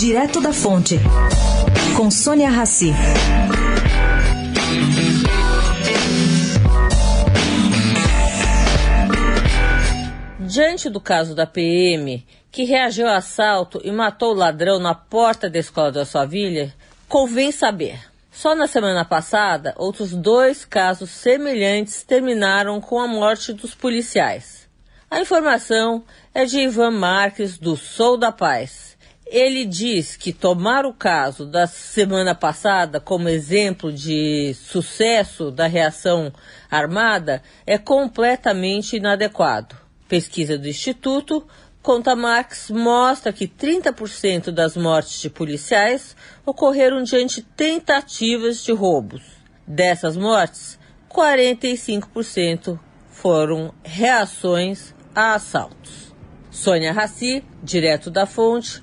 Direto da Fonte, com Sônia Rassi. Diante do caso da PM, que reagiu ao assalto e matou o ladrão na porta da escola da sua filha, convém saber. Só na semana passada, outros dois casos semelhantes terminaram com a morte dos policiais. A informação é de Ivan Marques, do Sou da Paz. Ele diz que tomar o caso da semana passada como exemplo de sucesso da reação armada é completamente inadequado. Pesquisa do Instituto Conta Marx mostra que 30% das mortes de policiais ocorreram diante tentativas de roubos. Dessas mortes, 45% foram reações a assaltos. Sônia Raci, direto da fonte,